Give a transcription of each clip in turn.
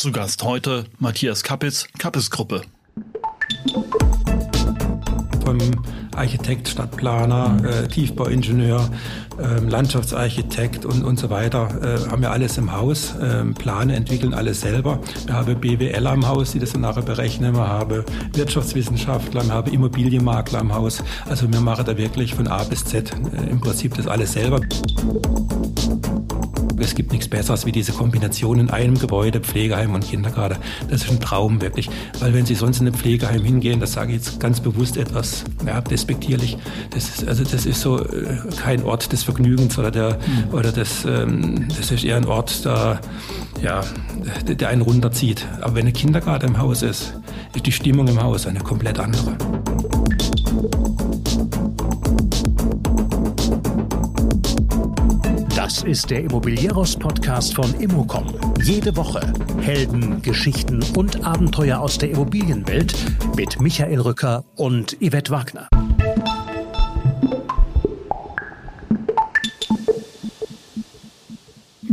Zu Gast heute Matthias Kappes, Kappes Gruppe. Vom Architekt, Stadtplaner, äh, Tiefbauingenieur, äh, Landschaftsarchitekt und, und so weiter äh, haben wir alles im Haus. Äh, Plane entwickeln alles selber. Wir haben BWLer im Haus, die das dann nachher berechnen. Wir haben Wirtschaftswissenschaftler, wir haben Immobilienmakler im Haus. Also wir machen da wirklich von A bis Z äh, im Prinzip das alles selber. Es gibt nichts Besseres wie diese Kombination in einem Gebäude, Pflegeheim und Kindergarten. Das ist ein Traum wirklich. Weil wenn Sie sonst in ein Pflegeheim hingehen, das sage ich jetzt ganz bewusst etwas ja, despektierlich, das ist, also das ist so äh, kein Ort des Vergnügens oder der, mhm. oder das, ähm, das ist eher ein Ort, der, ja, der einen runterzieht. Aber wenn ein Kindergarten im Haus ist, ist die Stimmung im Haus eine komplett andere. Das ist der Immobilieros-Podcast von Immocom. Jede Woche Helden, Geschichten und Abenteuer aus der Immobilienwelt mit Michael Rücker und Yvette Wagner.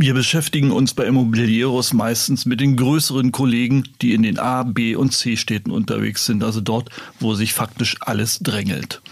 Wir beschäftigen uns bei Immobilieros meistens mit den größeren Kollegen, die in den A, B und C Städten unterwegs sind, also dort, wo sich faktisch alles drängelt.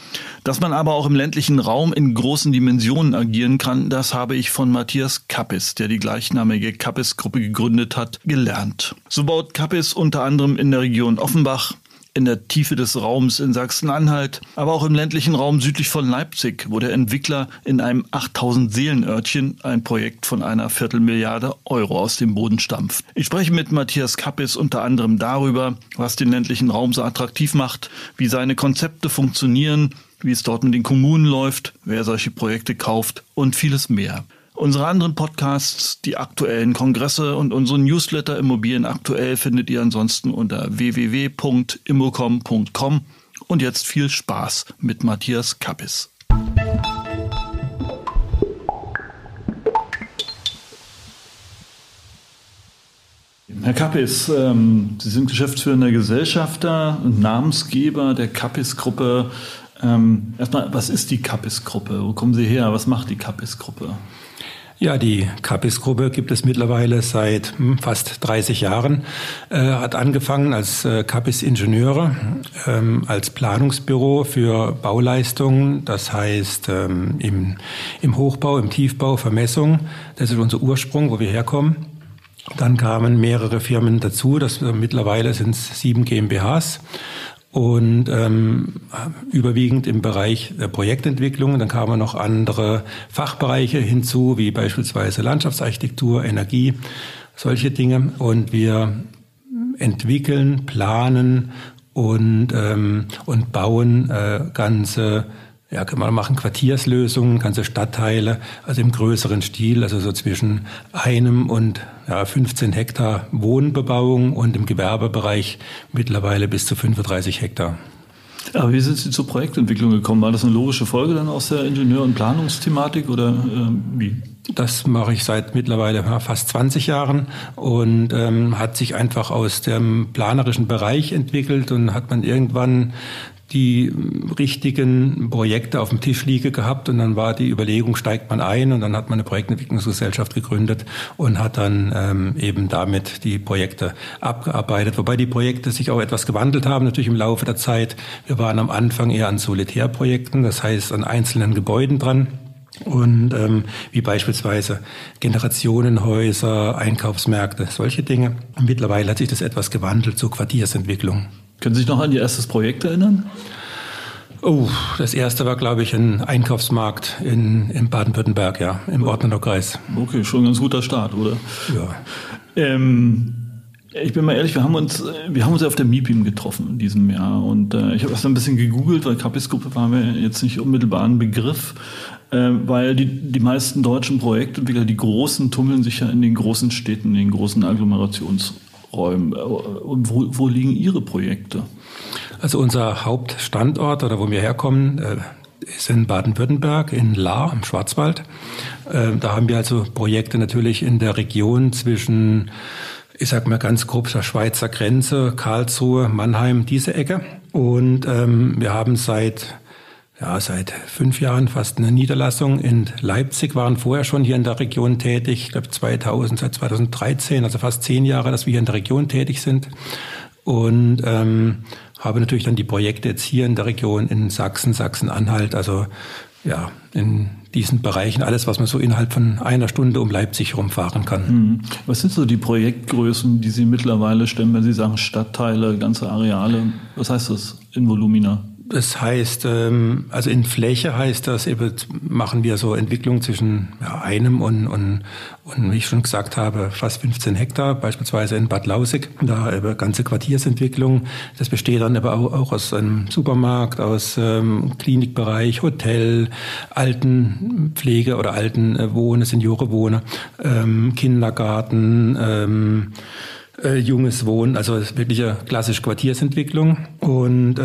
Dass man aber auch im ländlichen Raum in großen Dimensionen agieren kann, das habe ich von Matthias Kappes, der die gleichnamige Kappes-Gruppe gegründet hat, gelernt. So baut Kappes unter anderem in der Region Offenbach, in der Tiefe des Raums in Sachsen-Anhalt, aber auch im ländlichen Raum südlich von Leipzig, wo der Entwickler in einem 8000 Seelenörtchen ein Projekt von einer Viertelmilliarde Euro aus dem Boden stampft. Ich spreche mit Matthias Kappes unter anderem darüber, was den ländlichen Raum so attraktiv macht, wie seine Konzepte funktionieren, wie es dort mit den Kommunen läuft, wer solche Projekte kauft und vieles mehr. Unsere anderen Podcasts, die aktuellen Kongresse und unseren Newsletter Immobilien aktuell findet ihr ansonsten unter www.immocom.com. Und jetzt viel Spaß mit Matthias Kappis. Herr Kappis, ähm, Sie sind geschäftsführender Gesellschafter und Namensgeber der Kappis-Gruppe. Ähm, erstmal, was ist die Kappis-Gruppe? Wo kommen Sie her? Was macht die Kappis-Gruppe? Ja, die Capis-Gruppe gibt es mittlerweile seit hm, fast 30 Jahren. Äh, hat angefangen als äh, Capis-Ingenieure, ähm, als Planungsbüro für Bauleistungen, das heißt ähm, im, im Hochbau, im Tiefbau, Vermessung. Das ist unser Ursprung, wo wir herkommen. Dann kamen mehrere Firmen dazu, das, äh, mittlerweile sind es sieben GmbHs und ähm, überwiegend im Bereich der Projektentwicklung. Dann kamen noch andere Fachbereiche hinzu, wie beispielsweise Landschaftsarchitektur, Energie, solche Dinge. Und wir entwickeln, planen und, ähm, und bauen äh, ganze ja, kann man machen Quartierslösungen, ganze Stadtteile, also im größeren Stil, also so zwischen einem und ja, 15 Hektar Wohnbebauung und im Gewerbebereich mittlerweile bis zu 35 Hektar. Aber wie sind Sie zur Projektentwicklung gekommen? War das eine logische Folge dann aus der Ingenieur- und Planungsthematik oder äh, wie? Das mache ich seit mittlerweile fast 20 Jahren und ähm, hat sich einfach aus dem planerischen Bereich entwickelt und hat man irgendwann die richtigen Projekte auf dem Tisch liege gehabt und dann war die Überlegung, steigt man ein und dann hat man eine Projektentwicklungsgesellschaft gegründet und hat dann ähm, eben damit die Projekte abgearbeitet. Wobei die Projekte sich auch etwas gewandelt haben, natürlich im Laufe der Zeit. Wir waren am Anfang eher an Solitärprojekten, das heißt an einzelnen Gebäuden dran und ähm, wie beispielsweise Generationenhäuser, Einkaufsmärkte, solche Dinge. Mittlerweile hat sich das etwas gewandelt zur Quartiersentwicklung. Können Sie sich noch an Ihr erstes Projekt erinnern? Oh, das erste war, glaube ich, ein Einkaufsmarkt in, in Baden-Württemberg, ja, im oh. Ordnerner Kreis. Okay, schon ein ganz guter Start, oder? Ja. Ähm, ich bin mal ehrlich, wir haben uns, wir haben uns auf der MIPIM getroffen in diesem Jahr und äh, ich habe erst ein bisschen gegoogelt, weil Kapis-Gruppe war mir jetzt nicht unmittelbar ein Begriff, weil die, die meisten deutschen Projektentwickler, die großen, tummeln sich ja in den großen Städten, in den großen Agglomerationsräumen. Räumen. Und wo, wo liegen Ihre Projekte? Also unser Hauptstandort oder wo wir herkommen, äh, ist in Baden-Württemberg, in Lahr im Schwarzwald. Äh, da haben wir also Projekte natürlich in der Region zwischen, ich sag mal ganz grob, der Schweizer Grenze, Karlsruhe, Mannheim, diese Ecke. Und ähm, wir haben seit ja, seit fünf Jahren fast eine Niederlassung in Leipzig, waren vorher schon hier in der Region tätig, ich glaube 2000, seit 2013, also fast zehn Jahre, dass wir hier in der Region tätig sind. Und ähm, habe natürlich dann die Projekte jetzt hier in der Region in Sachsen, Sachsen-Anhalt, also ja, in diesen Bereichen alles, was man so innerhalb von einer Stunde um Leipzig rumfahren kann. Mhm. Was sind so die Projektgrößen, die Sie mittlerweile stemmen, wenn Sie sagen Stadtteile, ganze Areale? Was heißt das in Volumina? Das heißt, ähm, also in Fläche heißt das, eben machen wir so Entwicklung zwischen einem und, und, und, wie ich schon gesagt habe, fast 15 Hektar, beispielsweise in Bad Lausig, da eben ganze Quartiersentwicklung. Das besteht dann aber auch, aus einem Supermarkt, aus ähm, Klinikbereich, Hotel, Altenpflege oder Altenwohne, Seniorenwohne, ähm, Kindergarten, äh, junges Wohnen, also wirkliche klassische Quartiersentwicklung. Und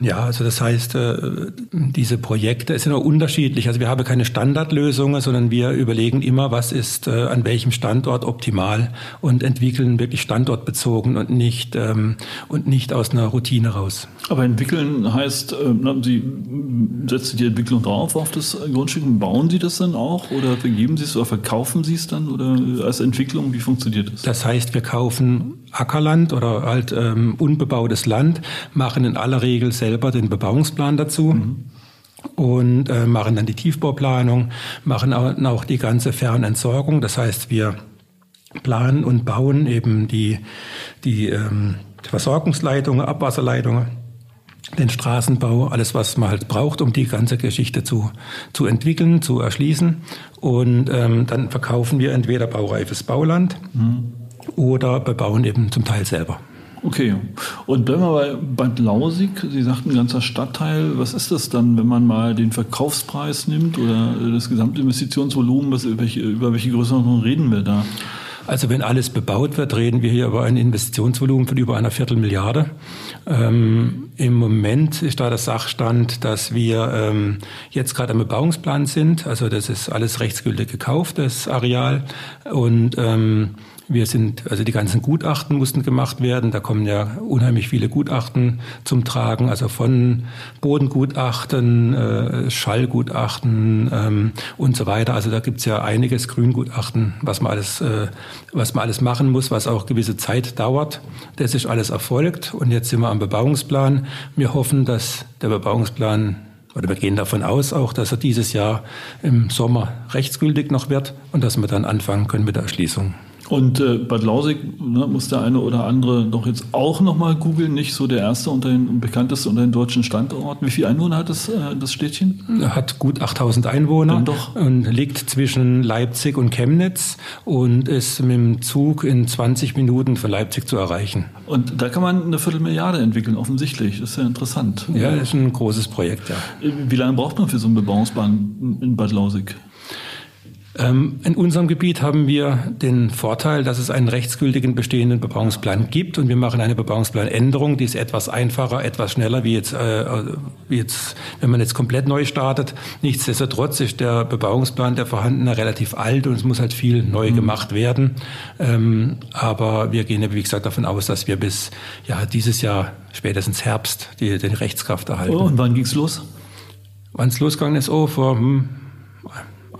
ja, also das heißt, äh, diese Projekte sind auch unterschiedlich. Also wir haben keine Standardlösungen, sondern wir überlegen immer, was ist äh, an welchem Standort optimal und entwickeln wirklich standortbezogen und nicht ähm, und nicht aus einer Routine raus. Aber entwickeln heißt, äh, Sie setzen die Entwicklung drauf auf das Grundstück und bauen Sie das dann auch oder vergeben Sie es oder verkaufen Sie es dann oder als Entwicklung? Wie funktioniert das? Das heißt, wir kaufen Ackerland oder halt ähm, unbebautes Land, machen in aller Regel selber den Bebauungsplan dazu. Mhm. Und äh, machen dann die Tiefbauplanung, machen auch die ganze Fernentsorgung. Das heißt, wir planen und bauen eben die, die ähm, Versorgungsleitungen, Abwasserleitungen, den Straßenbau, alles, was man halt braucht, um die ganze Geschichte zu, zu entwickeln, zu erschließen. Und ähm, dann verkaufen wir entweder baureifes Bauland. Mhm oder bebauen eben zum Teil selber. Okay. Und bleiben wir bei Bad Lausig. Sie sagten ganzer Stadtteil. Was ist das dann, wenn man mal den Verkaufspreis nimmt oder das gesamte Investitionsvolumen? Was, welche, über welche Größenordnung reden wir da? Also wenn alles bebaut wird, reden wir hier über ein Investitionsvolumen von über einer Viertelmilliarde. Ähm, Im Moment ist da der Sachstand, dass wir ähm, jetzt gerade am Bebauungsplan sind. Also das ist alles rechtsgültig gekauft, das Areal. Und ähm, wir sind, also die ganzen Gutachten mussten gemacht werden. Da kommen ja unheimlich viele Gutachten zum Tragen, also von Bodengutachten, äh, Schallgutachten ähm, und so weiter. Also da gibt's ja einiges Grüngutachten, was man alles, äh, was man alles machen muss, was auch gewisse Zeit dauert. Das ist alles erfolgt und jetzt sind wir am Bebauungsplan. Wir hoffen, dass der Bebauungsplan oder wir gehen davon aus auch, dass er dieses Jahr im Sommer rechtsgültig noch wird und dass wir dann anfangen können mit der Erschließung. Und äh, Bad Lausig ne, muss der eine oder andere doch jetzt auch nochmal googeln, nicht so der erste unter den bekannteste unter den deutschen Standorten. Wie viele Einwohner hat das, äh, das Städtchen? Hat gut 8000 Einwohner doch. und liegt zwischen Leipzig und Chemnitz und ist mit dem Zug in 20 Minuten von Leipzig zu erreichen. Und da kann man eine Viertelmilliarde entwickeln, offensichtlich. Das ist ja interessant. Ja, ist ein großes Projekt, ja. Wie lange braucht man für so einen Bebauungsplan in Bad Lausig? Ähm, in unserem Gebiet haben wir den Vorteil, dass es einen rechtsgültigen bestehenden Bebauungsplan gibt und wir machen eine Bebauungsplanänderung, die ist etwas einfacher, etwas schneller, wie jetzt, äh, wie jetzt, wenn man jetzt komplett neu startet. Nichtsdestotrotz ist der Bebauungsplan, der vorhandene, relativ alt und es muss halt viel neu mhm. gemacht werden. Ähm, aber wir gehen, wie gesagt, davon aus, dass wir bis ja, dieses Jahr, spätestens Herbst, die, die Rechtskraft erhalten. Oh, und wann ging's los? Wann es losgegangen ist? Oh, vor hm,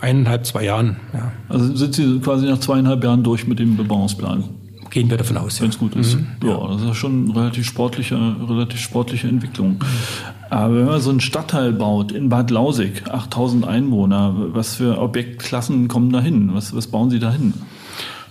eineinhalb, zwei Jahren. Ja. Also sind Sie quasi nach zweieinhalb Jahren durch mit dem Bebauungsplan? Gehen wir davon aus, ja. Wenn es gut ist. Mhm, ja, das ist schon eine relativ sportliche, relativ sportliche Entwicklung. Mhm. Aber wenn man so einen Stadtteil baut in Bad Lausig, 8000 Einwohner, was für Objektklassen kommen da hin? Was, was bauen Sie da hin?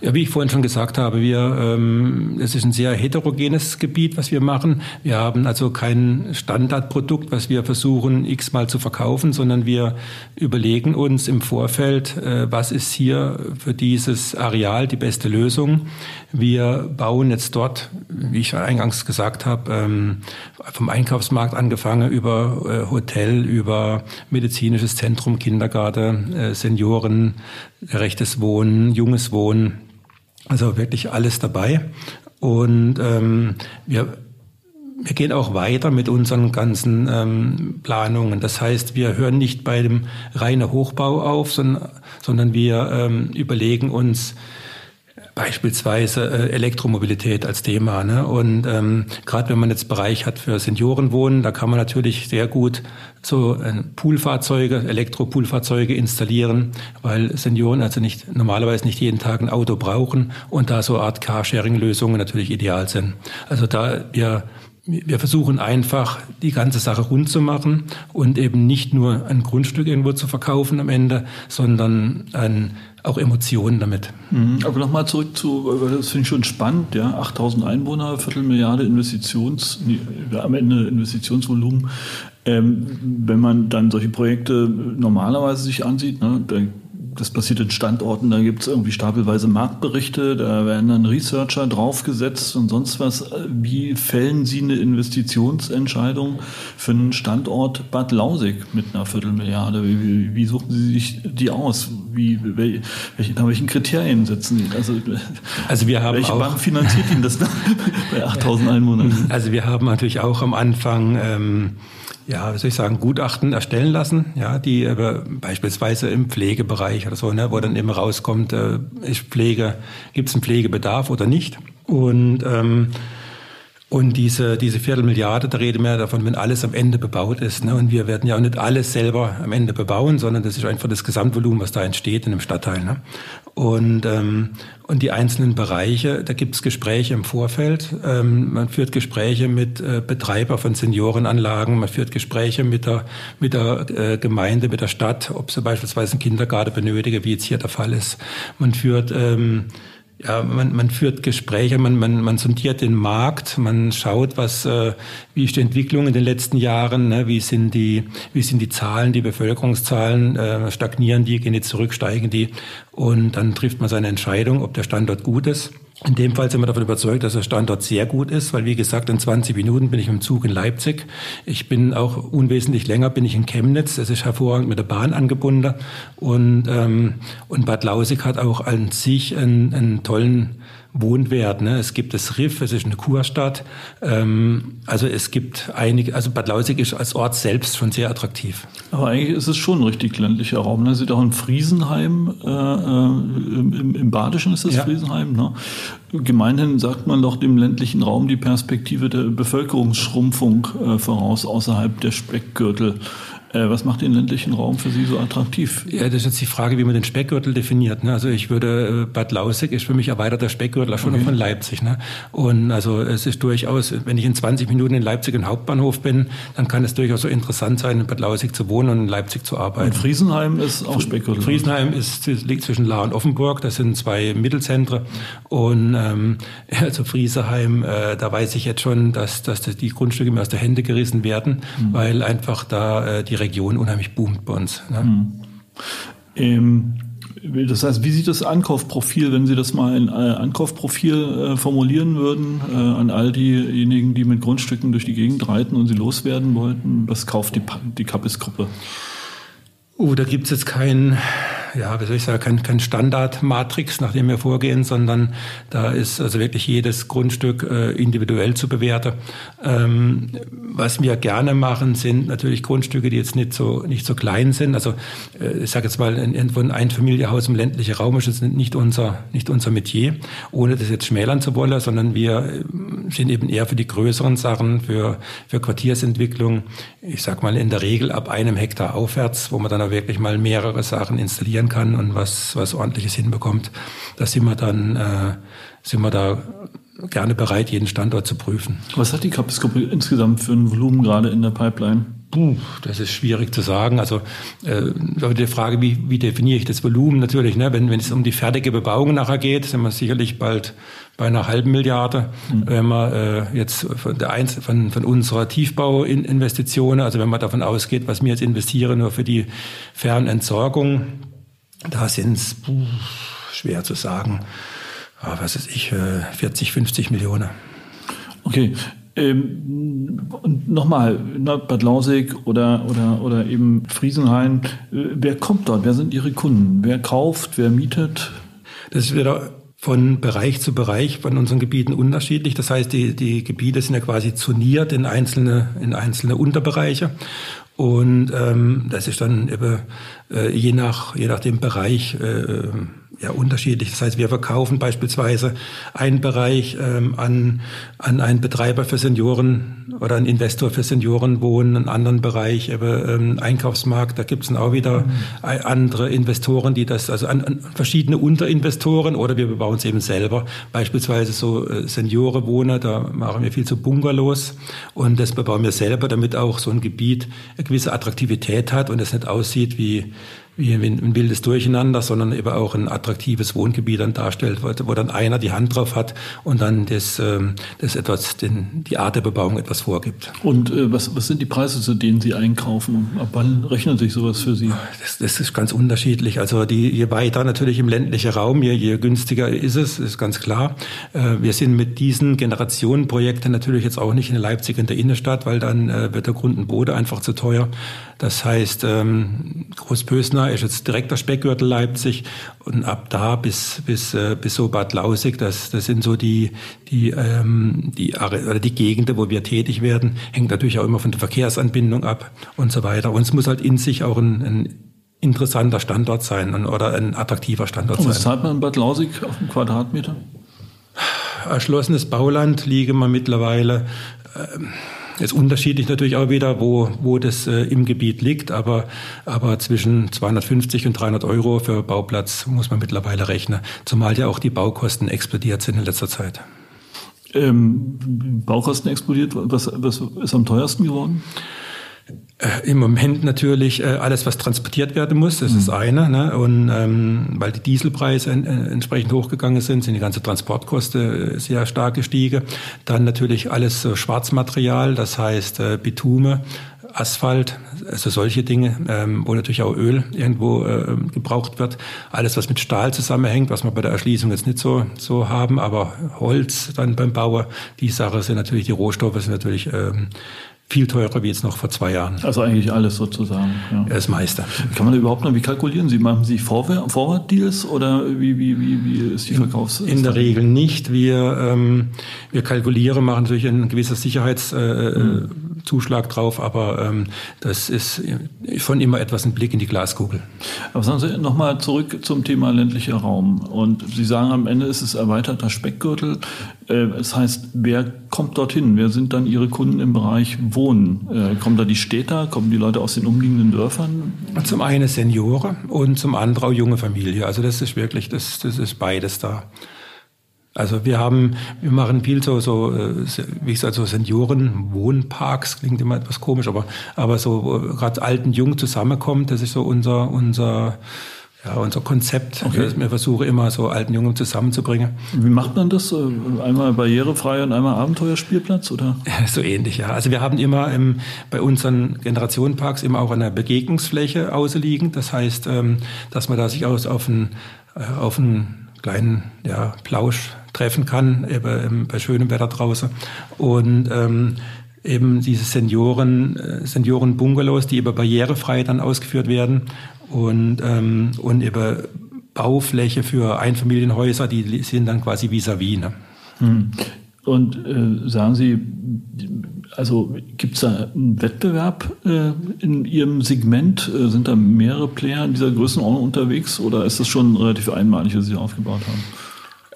Ja, wie ich vorhin schon gesagt habe, wir, ähm, es ist ein sehr heterogenes Gebiet, was wir machen. Wir haben also kein Standardprodukt, was wir versuchen x-mal zu verkaufen, sondern wir überlegen uns im Vorfeld, äh, was ist hier für dieses Areal die beste Lösung. Wir bauen jetzt dort, wie ich eingangs gesagt habe, ähm, vom Einkaufsmarkt angefangen über äh, Hotel, über medizinisches Zentrum, Kindergarten, äh, Senioren, rechtes Wohnen, junges Wohnen. Also wirklich alles dabei. Und ähm, wir, wir gehen auch weiter mit unseren ganzen ähm, Planungen. Das heißt, wir hören nicht bei dem reinen Hochbau auf, sondern, sondern wir ähm, überlegen uns, beispielsweise äh, Elektromobilität als Thema. Ne? Und ähm, gerade wenn man jetzt Bereich hat für Seniorenwohnen, da kann man natürlich sehr gut so äh, Poolfahrzeuge, Elektropoolfahrzeuge installieren, weil Senioren also nicht normalerweise nicht jeden Tag ein Auto brauchen und da so Art Carsharing-Lösungen natürlich ideal sind. Also da wir wir versuchen einfach, die ganze Sache rund zu machen und eben nicht nur ein Grundstück irgendwo zu verkaufen am Ende, sondern ein, auch Emotionen damit. Mhm. Aber nochmal zurück zu, das finde ich schon spannend, ja, 8000 Einwohner, Viertelmilliarde Investitions, am Ende Investitionsvolumen. Ähm, wenn man dann solche Projekte normalerweise sich ansieht, ne, dann das passiert in Standorten, da gibt es irgendwie stapelweise Marktberichte, da werden dann Researcher draufgesetzt und sonst was. Wie fällen Sie eine Investitionsentscheidung für einen Standort Bad Lausig mit einer Viertelmilliarde? Wie, wie, suchen Sie sich die aus? Wie, welche, nach welchen Kriterien setzen Sie? Also, also wir haben welche auch, Bank finanziert Ihnen das bei 8000 Einwohnern? Also wir haben natürlich auch am Anfang ähm, ja, wie soll ich sagen, Gutachten erstellen lassen, ja, die äh, beispielsweise im Pflegebereich oder so, ne, wo dann eben rauskommt, äh, ist Pflege, gibt es einen Pflegebedarf oder nicht? Und ähm, und diese, diese Viertelmilliarde, da reden wir davon, wenn alles am Ende bebaut ist. Ne? Und wir werden ja auch nicht alles selber am Ende bebauen, sondern das ist einfach das Gesamtvolumen, was da entsteht in einem Stadtteil. Ne? Und, ähm, und die einzelnen Bereiche, da gibt es Gespräche im Vorfeld. Ähm, man führt Gespräche mit äh, Betreiber von Seniorenanlagen, man führt Gespräche mit der, mit der äh, Gemeinde, mit der Stadt, ob sie beispielsweise einen Kindergarten benötigen, wie jetzt hier der Fall ist. Man führt ähm, ja, man, man führt Gespräche, man, man, man sondiert den Markt, man schaut, was, äh, wie ist die Entwicklung in den letzten Jahren, ne? wie, sind die, wie sind die Zahlen, die Bevölkerungszahlen, äh, stagnieren die, gehen die zurück, steigen die und dann trifft man seine Entscheidung, ob der Standort gut ist. In dem Fall sind wir davon überzeugt, dass der Standort sehr gut ist, weil wie gesagt, in 20 Minuten bin ich im Zug in Leipzig. Ich bin auch unwesentlich länger bin ich in Chemnitz. Das ist hervorragend mit der Bahn angebunden. Und, ähm, und Bad Lausig hat auch an sich einen, einen tollen Wohnwert. Ne? Es gibt das Riff, es ist eine Kurstadt. Ähm, also es gibt einige, also Bad Lausig ist als Ort selbst schon sehr attraktiv. Aber eigentlich ist es schon ein richtig ländlicher Raum. Ne? Sie sind auch in Friesenheim, äh, äh, im, im, Badischen ist das ja. Friesenheim. Ne? Gemeinhin sagt man doch dem ländlichen Raum die Perspektive der Bevölkerungsschrumpfung äh, voraus außerhalb der Speckgürtel. Äh, was macht den ländlichen Raum für Sie so attraktiv? Ja, das ist jetzt die Frage, wie man den Speckgürtel definiert. Ne? Also ich würde, äh, Bad Lausig ist für mich erweiterter Speckgürtel schon okay. von Leipzig. Ne? Und also es ist durchaus, wenn ich in 20 Minuten in Leipzig im Hauptbahnhof bin, dann kann es durchaus so interessant sein, in Bad Lausig zu wohnen und in Leipzig zu arbeiten. Und Friesenheim ist auch Speckgürtel? Friesenheim ist, liegt zwischen La und Offenburg. Das sind zwei Mittelzentren. Und ähm, also Friesenheim, äh, da weiß ich jetzt schon, dass, dass die Grundstücke mir aus der Hände gerissen werden, mhm. weil einfach da äh, die Region unheimlich boomt bei uns. Ne? Mhm. Ähm, das heißt, wie sieht das Ankaufprofil, wenn Sie das mal in äh, Ankaufprofil äh, formulieren würden, äh, an all diejenigen, die mit Grundstücken durch die Gegend reiten und sie loswerden wollten? Was kauft die, die Kappes-Gruppe? Oh, da gibt es jetzt keinen ja, wie soll ich sagen, kein, kein Standardmatrix, nach dem wir vorgehen, sondern da ist also wirklich jedes Grundstück äh, individuell zu bewerten. Ähm, was wir gerne machen, sind natürlich Grundstücke, die jetzt nicht so nicht so klein sind. Also äh, ich sage jetzt mal, irgendwo ein Einfamilienhaus im ländlichen Raum ist jetzt nicht unser nicht unser Metier, ohne das jetzt schmälern zu wollen, sondern wir äh, sind eben eher für die größeren Sachen, für für Quartiersentwicklung. Ich sag mal in der Regel ab einem Hektar aufwärts, wo man dann auch wirklich mal mehrere Sachen installieren reagieren kann und was, was ordentliches hinbekommt, da sind wir dann, äh, sind wir da gerne bereit, jeden Standort zu prüfen. Was hat die Kapis-Gruppe insgesamt für ein Volumen gerade in der Pipeline? Puh, das ist schwierig zu sagen. Also äh, die Frage, wie, wie definiere ich das Volumen natürlich, ne? wenn, wenn es um die fertige Bebauung nachher geht, sind wir sicherlich bald bei einer halben Milliarde. Mhm. Wenn man äh, jetzt von, der Einzel von, von unserer Tiefbauinvestitionen, also wenn man davon ausgeht, was wir jetzt investieren, nur für die Fernentsorgung, da sind es schwer zu sagen, aber was ist ich, 40, äh, 50 Millionen. Okay. Ähm, Nochmal, Bad Lausig oder, oder, oder eben Friesenhain, äh, wer kommt dort? Wer sind Ihre Kunden? Wer kauft? Wer mietet? Das ist wieder von Bereich zu Bereich von unseren Gebieten unterschiedlich. Das heißt, die, die Gebiete sind ja quasi zoniert in einzelne, in einzelne Unterbereiche. Und ähm, das ist dann eben, äh, je nach je nach dem Bereich äh, ja unterschiedlich. Das heißt, wir verkaufen beispielsweise einen Bereich ähm, an an einen Betreiber für Senioren oder einen Investor für Seniorenwohnen, einen anderen Bereich eben ähm, Einkaufsmarkt. Da gibt es dann auch wieder mhm. andere Investoren, die das also an, an verschiedene Unterinvestoren oder wir bebauen es eben selber. Beispielsweise so äh, Seniorenwohner, da machen wir viel zu Bungalows und das bebauen wir selber, damit auch so ein Gebiet gewisse Attraktivität hat und es nicht aussieht wie ein wildes Durcheinander, sondern eben auch ein attraktives Wohngebiet dann darstellt, wo, dann einer die Hand drauf hat und dann das, ähm, das etwas, den, die Art der Bebauung etwas vorgibt. Und äh, was, was sind die Preise, zu denen Sie einkaufen? Ab wann rechnet sich sowas für Sie? Das, das ist ganz unterschiedlich. Also die, je weiter natürlich im ländlichen Raum, je, je günstiger ist es, ist ganz klar. Äh, wir sind mit diesen Generationenprojekten natürlich jetzt auch nicht in Leipzig in der Innenstadt, weil dann äh, wird der Grund und Boden einfach zu teuer. Das heißt, ähm, Großbösner ist jetzt direkter Speckgürtel Leipzig und ab da bis bis äh, bis so Bad Lausig, das das sind so die die ähm, die oder die Gegenden, wo wir tätig werden, hängt natürlich auch immer von der Verkehrsanbindung ab und so weiter. Und es muss halt in sich auch ein, ein interessanter Standort sein oder ein attraktiver Standort und sein. Was zahlt man in Bad Lausig auf dem Quadratmeter? Erschlossenes Bauland liege man mittlerweile. Ähm, ist unterschiedlich natürlich auch wieder, wo, wo das äh, im Gebiet liegt, aber, aber zwischen 250 und 300 Euro für Bauplatz muss man mittlerweile rechnen, zumal ja auch die Baukosten explodiert sind in letzter Zeit. Ähm, Baukosten explodiert, was, was ist am teuersten geworden? Äh, Im Moment natürlich äh, alles, was transportiert werden muss, das mhm. ist eine. Ne? Und ähm, weil die Dieselpreise en, äh, entsprechend hochgegangen sind, sind die ganze Transportkosten äh, sehr stark gestiegen. Dann natürlich alles so Schwarzmaterial, das heißt äh, Bitume, Asphalt, also solche Dinge, ähm, wo natürlich auch Öl irgendwo äh, gebraucht wird. Alles, was mit Stahl zusammenhängt, was wir bei der Erschließung jetzt nicht so, so haben, aber Holz dann beim Bauer, die Sache sind natürlich, die Rohstoffe sind natürlich ähm, viel teurer wie jetzt noch vor zwei Jahren. Also eigentlich alles sozusagen. Ja. Das meiste. Kann man da überhaupt noch, wie kalkulieren Sie? Machen Sie Forward-Deals oder wie, wie, wie, wie ist die Verkaufs? In, in der Regel nicht. Wir, ähm, wir kalkulieren, machen natürlich ein gewisser Sicherheitszuschlag äh, mhm. Drauf, aber ähm, das ist schon immer etwas ein Blick in die Glaskugel. Aber sagen Sie nochmal zurück zum Thema ländlicher Raum. Und Sie sagen, am Ende ist es erweiterter Speckgürtel. Äh, das heißt, wer kommt dorthin? Wer sind dann Ihre Kunden im Bereich Wohnen? Äh, kommen da die Städter? Kommen die Leute aus den umliegenden Dörfern? Zum einen Senioren und zum anderen auch junge Familie. Also das ist wirklich, das, das ist beides da. Also wir haben, wir machen viel so, so äh, wie ich sage, so Senioren-Wohnparks, klingt immer etwas komisch, aber, aber so gerade alten Jung zusammenkommt, das ist so unser, unser ja, unser Konzept. Okay. Also wir versuchen immer so alten Jungen zusammenzubringen. Wie macht man das? Einmal barrierefrei und einmal Abenteuerspielplatz, oder? So ähnlich, ja. Also wir haben immer im, bei unseren Generationenparks immer auch eine Begegnungsfläche ausliegen. Das heißt, ähm, dass man da sich aus auf einen, äh, auf einen kleinen ja, Plausch treffen kann, eben bei schönem Wetter draußen. Und ähm, eben diese Senioren, äh, Senioren-Bungalows, die eben barrierefrei dann ausgeführt werden und, ähm, und über Baufläche für Einfamilienhäuser, die sind dann quasi vis-à-vis. -vis, ne? Hm. Und äh, sagen Sie, also gibt es da einen Wettbewerb äh, in Ihrem Segment? Äh, sind da mehrere Player in dieser Größenordnung unterwegs oder ist das schon relativ einmalig, was Sie aufgebaut haben?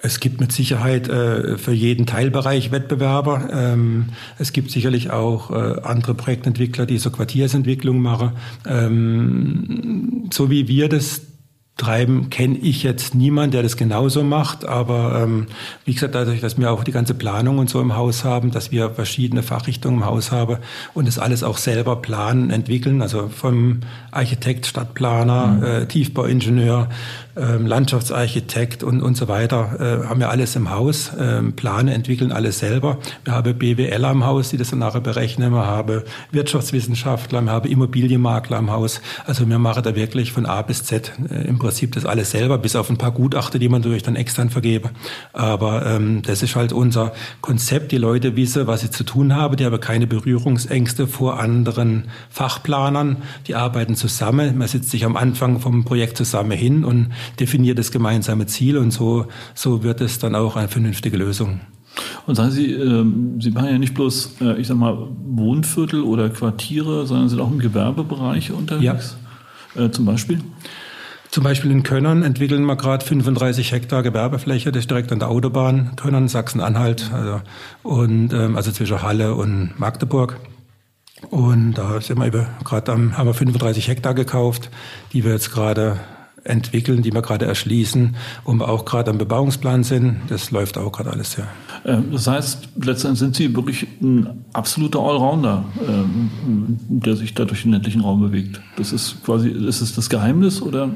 Es gibt mit Sicherheit äh, für jeden Teilbereich Wettbewerber. Ähm, es gibt sicherlich auch äh, andere Projektentwickler, die so Quartiersentwicklung machen. Ähm, so wie wir das treiben, kenne ich jetzt niemand, der das genauso macht. Aber ähm, wie gesagt, dadurch, dass wir auch die ganze Planung und so im Haus haben, dass wir verschiedene Fachrichtungen im Haus haben und das alles auch selber planen, entwickeln, also vom Architekt, Stadtplaner, mhm. äh, Tiefbauingenieur, ähm, Landschaftsarchitekt und, und so weiter, äh, haben wir alles im Haus, ähm, Plane entwickeln alles selber. Wir haben BWLer im Haus, die das dann nachher berechnen. Wir haben Wirtschaftswissenschaftler, wir haben Immobilienmakler im Haus. Also wir machen da wirklich von A bis Z äh, im Prinzip das alles selber, bis auf ein paar Gutachter, die man natürlich dann extern vergebe. Aber ähm, das ist halt unser Konzept. Die Leute wissen, was sie zu tun haben. Die haben keine Berührungsängste vor anderen Fachplanern. Die arbeiten zusammen. Man sitzt sich am Anfang vom Projekt zusammen hin und definiert das gemeinsame Ziel und so, so wird es dann auch eine vernünftige Lösung. Und sagen Sie, ähm, Sie machen ja nicht bloß, äh, ich sag mal, Wohnviertel oder Quartiere, sondern sind auch im Gewerbebereich unterwegs? Ja. Äh, zum Beispiel? Zum Beispiel in Könnern entwickeln wir gerade 35 Hektar Gewerbefläche, das ist direkt an der Autobahn, Könnern, Sachsen-Anhalt, also, und, ähm, also zwischen Halle und Magdeburg. Und da sind wir gerade haben wir 35 Hektar gekauft, die wir jetzt gerade entwickeln, die wir gerade erschließen, wo wir auch gerade am Bebauungsplan sind. Das läuft auch gerade alles, ja. Ähm, das heißt, letztendlich sind Sie wirklich ein absoluter Allrounder, ähm, der sich da durch den ländlichen Raum bewegt. Das ist quasi, ist es das Geheimnis oder?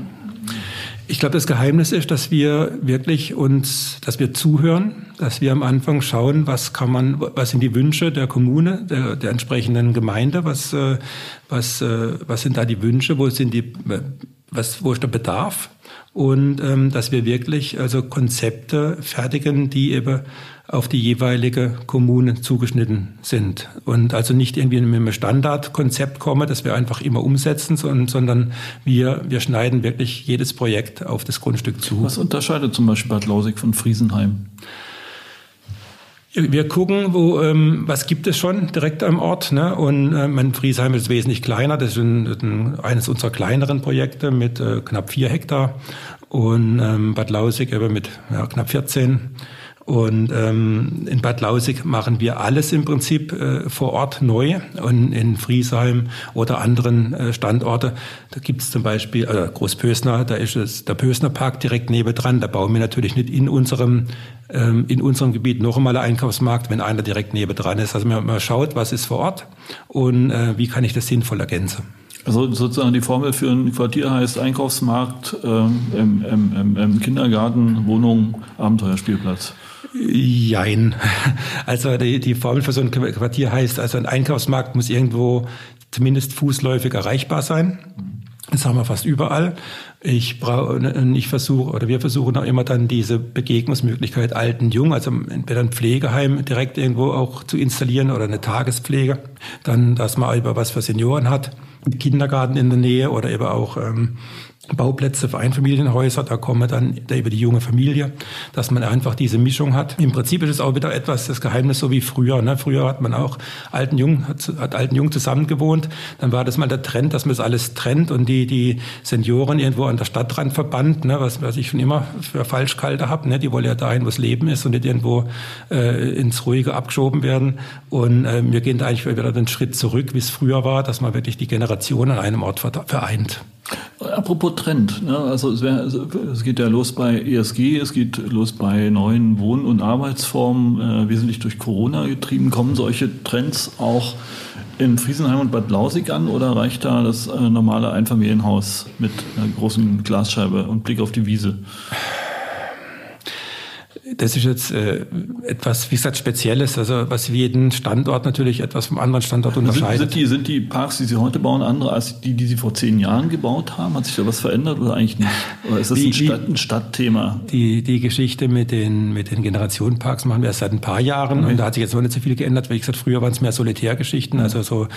Ich glaube, das Geheimnis ist, dass wir wirklich uns, dass wir zuhören, dass wir am Anfang schauen, was kann man, was sind die Wünsche der Kommune, der, der entsprechenden Gemeinde, was, äh, was, äh, was sind da die Wünsche, wo sind die, was, wo ist der Bedarf? Und ähm, dass wir wirklich also Konzepte fertigen, die eben auf die jeweilige Kommune zugeschnitten sind. Und also nicht irgendwie mit einem Standardkonzept kommen, das wir einfach immer umsetzen, sondern, wir, wir schneiden wirklich jedes Projekt auf das Grundstück zu. Was unterscheidet zum Beispiel Bad Lausig von Friesenheim? Wir gucken, wo, ähm, was gibt es schon direkt am Ort. Ne? Und äh, mein Friesheim ist wesentlich kleiner. Das ist ein, ein, eines unserer kleineren Projekte mit äh, knapp vier Hektar. Und ähm, Bad Lausig eben mit ja, knapp 14. Und ähm, in Bad Lausig machen wir alles im Prinzip äh, vor Ort neu. Und in Friesheim oder anderen äh, Standorte, da gibt es zum Beispiel, äh, Großpösner, da ist es der Pösner Park direkt nebendran. Da bauen wir natürlich nicht in unserem ähm, in unserem Gebiet noch einmal ein Einkaufsmarkt, wenn einer direkt nebendran ist. Also man, man schaut, was ist vor Ort und äh, wie kann ich das sinnvoll ergänzen. Also sozusagen die Formel für ein Quartier heißt Einkaufsmarkt, ähm, im, im, im Kindergarten, Wohnung, Abenteuerspielplatz. Jein. Also die, die Formel für so ein Quartier heißt, also ein Einkaufsmarkt muss irgendwo zumindest fußläufig erreichbar sein. Das haben wir fast überall. Ich brauche, ich versuche oder wir versuchen auch immer dann diese Begegnungsmöglichkeit alten jung, also entweder ein Pflegeheim direkt irgendwo auch zu installieren oder eine Tagespflege, dann, dass man über was für Senioren hat, Kindergarten in der Nähe oder eben auch ähm, Bauplätze für Einfamilienhäuser, da kommen dann über die junge Familie, dass man einfach diese Mischung hat. Im Prinzip ist es auch wieder etwas das Geheimnis so wie früher. Ne? Früher hat man auch alten Jung, hat, hat alten Jung zusammen gewohnt. Dann war das mal der Trend, dass man das alles trennt und die, die Senioren irgendwo an der Stadtrand verbannt, ne? was, was ich schon immer für falsch kalte habe. Ne? Die wollen ja dahin, wo es Leben ist und nicht irgendwo äh, ins Ruhige abgeschoben werden. Und äh, wir gehen da eigentlich wieder den Schritt zurück, wie es früher war, dass man wirklich die Generationen an einem Ort vereint. Apropos Trend, ne? also es, wär, es, geht ja los bei ESG, es geht los bei neuen Wohn- und Arbeitsformen, äh, wesentlich durch Corona getrieben. Kommen solche Trends auch in Friesenheim und Bad Lausig an oder reicht da das äh, normale Einfamilienhaus mit einer großen Glasscheibe und Blick auf die Wiese? Das ist jetzt äh, etwas, wie gesagt, Spezielles, also was jeden Standort natürlich etwas vom anderen Standort unterscheidet. Sind, sind, die, sind die Parks, die Sie heute bauen, andere als die, die Sie vor zehn Jahren gebaut haben? Hat sich da was verändert oder eigentlich nicht? Oder ist das die, ein, Stadt, ein, Stadtthema? Die, die Geschichte mit den, mit den Generationenparks machen wir erst seit ein paar Jahren okay. und da hat sich jetzt noch nicht so viel geändert. Wie gesagt, früher waren es mehr Solitärgeschichten, also so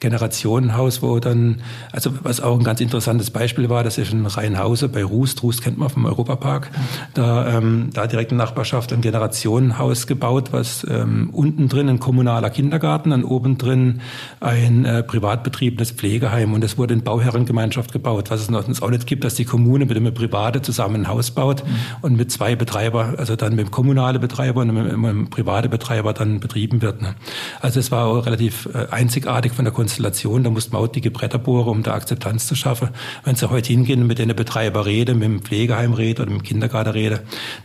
Generationenhaus, wo dann, also was auch ein ganz interessantes Beispiel war, das ist ein Rheinhause bei Rust. Rust kennt man vom Europapark. Da, ähm, da direkt nach Nachbarschaft ein Generationenhaus gebaut, was ähm, unten drin ein kommunaler Kindergarten, dann oben drin ein äh, privat betriebenes Pflegeheim und es wurde in Bauherrengemeinschaft gebaut, was es noch auch nicht gibt, dass die Kommune mit einem Private zusammen ein Haus baut mhm. und mit zwei Betreiber, also dann mit dem kommunalen Betreiber und mit, mit einem privaten Betreiber dann betrieben wird. Ne? Also es war auch relativ äh, einzigartig von der Konstellation, da musste man auch dicke Bretter bohren, um da Akzeptanz zu schaffen. Wenn Sie heute hingehen und mit den Betreiber reden, mit dem Pflegeheim reden oder mit dem Kindergarten reden,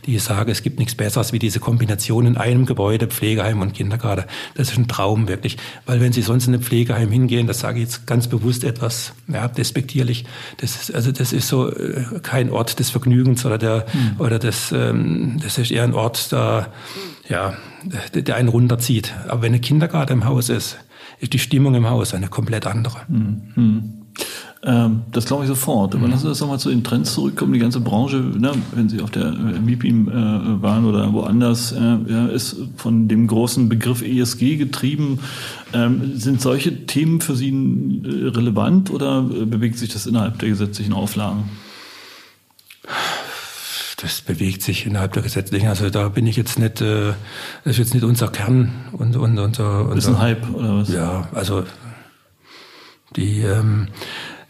die sagen, es gibt nichts Besseres wie diese Kombination in einem Gebäude, Pflegeheim und Kindergarten. Das ist ein Traum wirklich. Weil wenn Sie sonst in ein Pflegeheim hingehen, das sage ich jetzt ganz bewusst etwas ja, despektierlich, das ist, also das ist so äh, kein Ort des Vergnügens oder der, mhm. oder des, ähm, das ist eher ein Ort, da, ja, der, der einen runterzieht. Aber wenn ein Kindergarten im Haus ist, ist die Stimmung im Haus eine komplett andere. Mhm. Ähm, das glaube ich sofort. Aber mhm. lassen Sie das nochmal zu den Trends zurückkommen. Die ganze Branche, ne, wenn Sie auf der äh, MIPIM äh, waren oder woanders, äh, ja, ist von dem großen Begriff ESG getrieben. Ähm, sind solche Themen für Sie äh, relevant oder bewegt sich das innerhalb der gesetzlichen Auflagen? Das bewegt sich innerhalb der gesetzlichen. Also da bin ich jetzt nicht, äh, das ist jetzt nicht unser Kern und, und unser, unser. Ist ein Hype oder was? Ja, also die, ähm,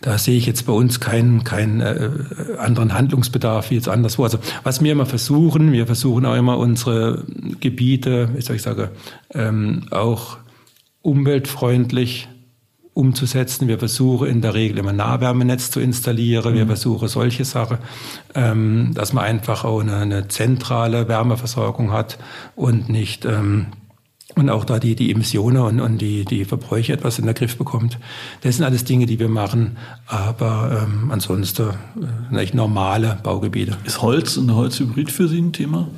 da sehe ich jetzt bei uns keinen keinen äh, anderen Handlungsbedarf wie jetzt anderswo. Also was wir immer versuchen, wir versuchen auch immer unsere Gebiete, wie soll ich sagen, ähm, auch umweltfreundlich umzusetzen. Wir versuchen in der Regel immer Nahwärmenetz zu installieren. Wir mhm. versuchen solche Sachen, ähm, dass man einfach auch eine, eine, zentrale Wärmeversorgung hat und nicht ähm, und auch da die, die Emissionen und, und die, die Verbräuche etwas in den Griff bekommt. Das sind alles Dinge, die wir machen, aber ähm, ansonsten äh, normale Baugebiete. Ist Holz und Holzhybrid für Sie ein Thema?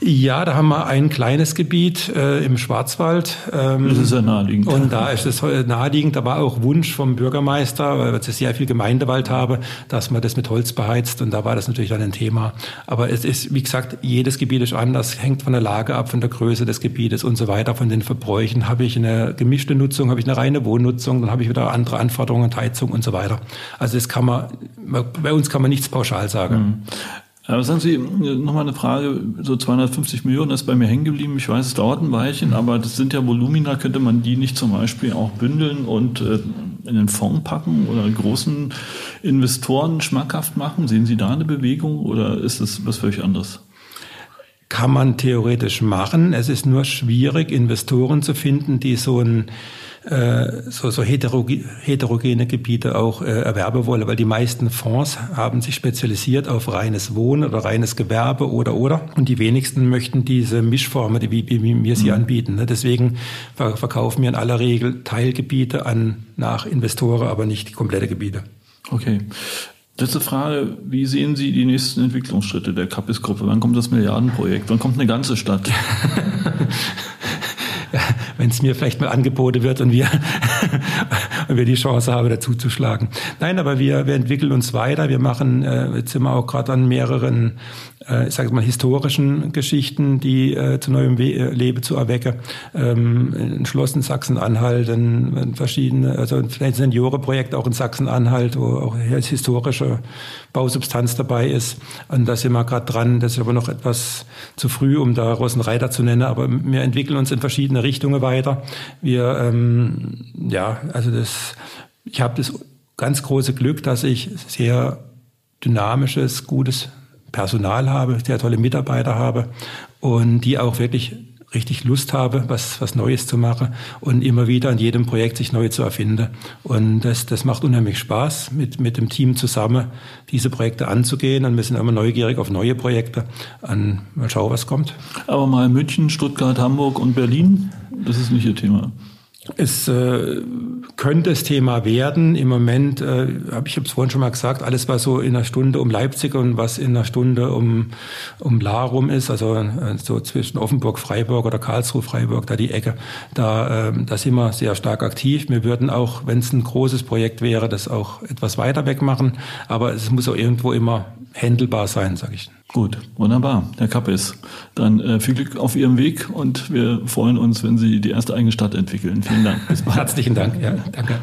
Ja, da haben wir ein kleines Gebiet äh, im Schwarzwald. Ähm, das ist ja naheliegend. Und da ist es naheliegend. Da war auch Wunsch vom Bürgermeister, weil wir sehr viel Gemeindewald haben, dass man das mit Holz beheizt. Und da war das natürlich dann ein Thema. Aber es ist, wie gesagt, jedes Gebiet ist anders, hängt von der Lage ab, von der Größe des Gebietes und so weiter, von den Verbräuchen. Habe ich eine gemischte Nutzung, habe ich eine reine Wohnnutzung, dann habe ich wieder andere Anforderungen, Heizung und so weiter. Also das kann man, bei uns kann man nichts pauschal sagen. Mhm. Aber sagen Sie, nochmal eine Frage, so 250 Millionen ist bei mir hängen geblieben. Ich weiß, es dauert ein Weilchen, aber das sind ja Volumina, könnte man die nicht zum Beispiel auch bündeln und äh, in den Fonds packen oder großen Investoren schmackhaft machen? Sehen Sie da eine Bewegung oder ist das was völlig anderes? Kann man theoretisch machen. Es ist nur schwierig, Investoren zu finden, die so ein so, so heterogene Gebiete auch äh, erwerben wollen, weil die meisten Fonds haben sich spezialisiert auf reines Wohnen oder reines Gewerbe oder oder und die wenigsten möchten diese Mischformen, die, wie, wie wir sie mhm. anbieten. Ne? Deswegen verkaufen wir in aller Regel Teilgebiete an nach Investoren, aber nicht die komplette Gebiete. Okay. Letzte Frage, wie sehen Sie die nächsten Entwicklungsschritte der Kapis-Gruppe? Wann kommt das Milliardenprojekt? Wann kommt eine ganze Stadt? wenn es mir vielleicht mal angeboten wird und wir, und wir die Chance haben, dazu zu schlagen. Nein, aber wir, wir entwickeln uns weiter. Wir machen, äh, jetzt sind wir auch gerade an mehreren ich sage mal, historischen Geschichten, die äh, zu neuem We äh, Leben zu erwecken. Ähm, ein Schloss in Sachsen-Anhalt, verschiedene, also ein Seniorenprojekt auch in Sachsen-Anhalt, wo auch historische Bausubstanz dabei ist. Und da sind wir gerade dran. Das ist aber noch etwas zu früh, um da Rosenreiter zu nennen. Aber wir entwickeln uns in verschiedene Richtungen weiter. Wir, ähm, ja, also das, ich habe das ganz große Glück, dass ich sehr dynamisches, gutes Personal habe, sehr tolle Mitarbeiter habe und die auch wirklich richtig Lust habe, was, was Neues zu machen und immer wieder in jedem Projekt sich neu zu erfinden. Und das, das macht unheimlich Spaß, mit, mit dem Team zusammen diese Projekte anzugehen. Und wir sind immer neugierig auf neue Projekte. An, mal schauen, was kommt. Aber mal München, Stuttgart, Hamburg und Berlin, das ist nicht Ihr Thema. Es äh, könnte das Thema werden. Im Moment, äh, hab ich habe es vorhin schon mal gesagt, alles was so in einer Stunde um Leipzig und was in einer Stunde um um Larum ist, also äh, so zwischen Offenburg, Freiburg oder Karlsruhe, Freiburg, da die Ecke, da, äh, da sind wir sehr stark aktiv. Wir würden auch, wenn es ein großes Projekt wäre, das auch etwas weiter weg machen, aber es muss auch irgendwo immer händelbar sein, sage ich. Gut, wunderbar, Herr Kappes. Dann äh, viel Glück auf Ihrem Weg und wir freuen uns, wenn Sie die erste eigene Stadt entwickeln. Vielen Dank. Bis bald. Herzlichen Dank. Ja, danke.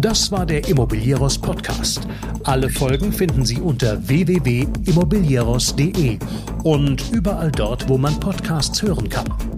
Das war der Immobilieros Podcast. Alle Folgen finden Sie unter www.immobilieros.de und überall dort, wo man Podcasts hören kann.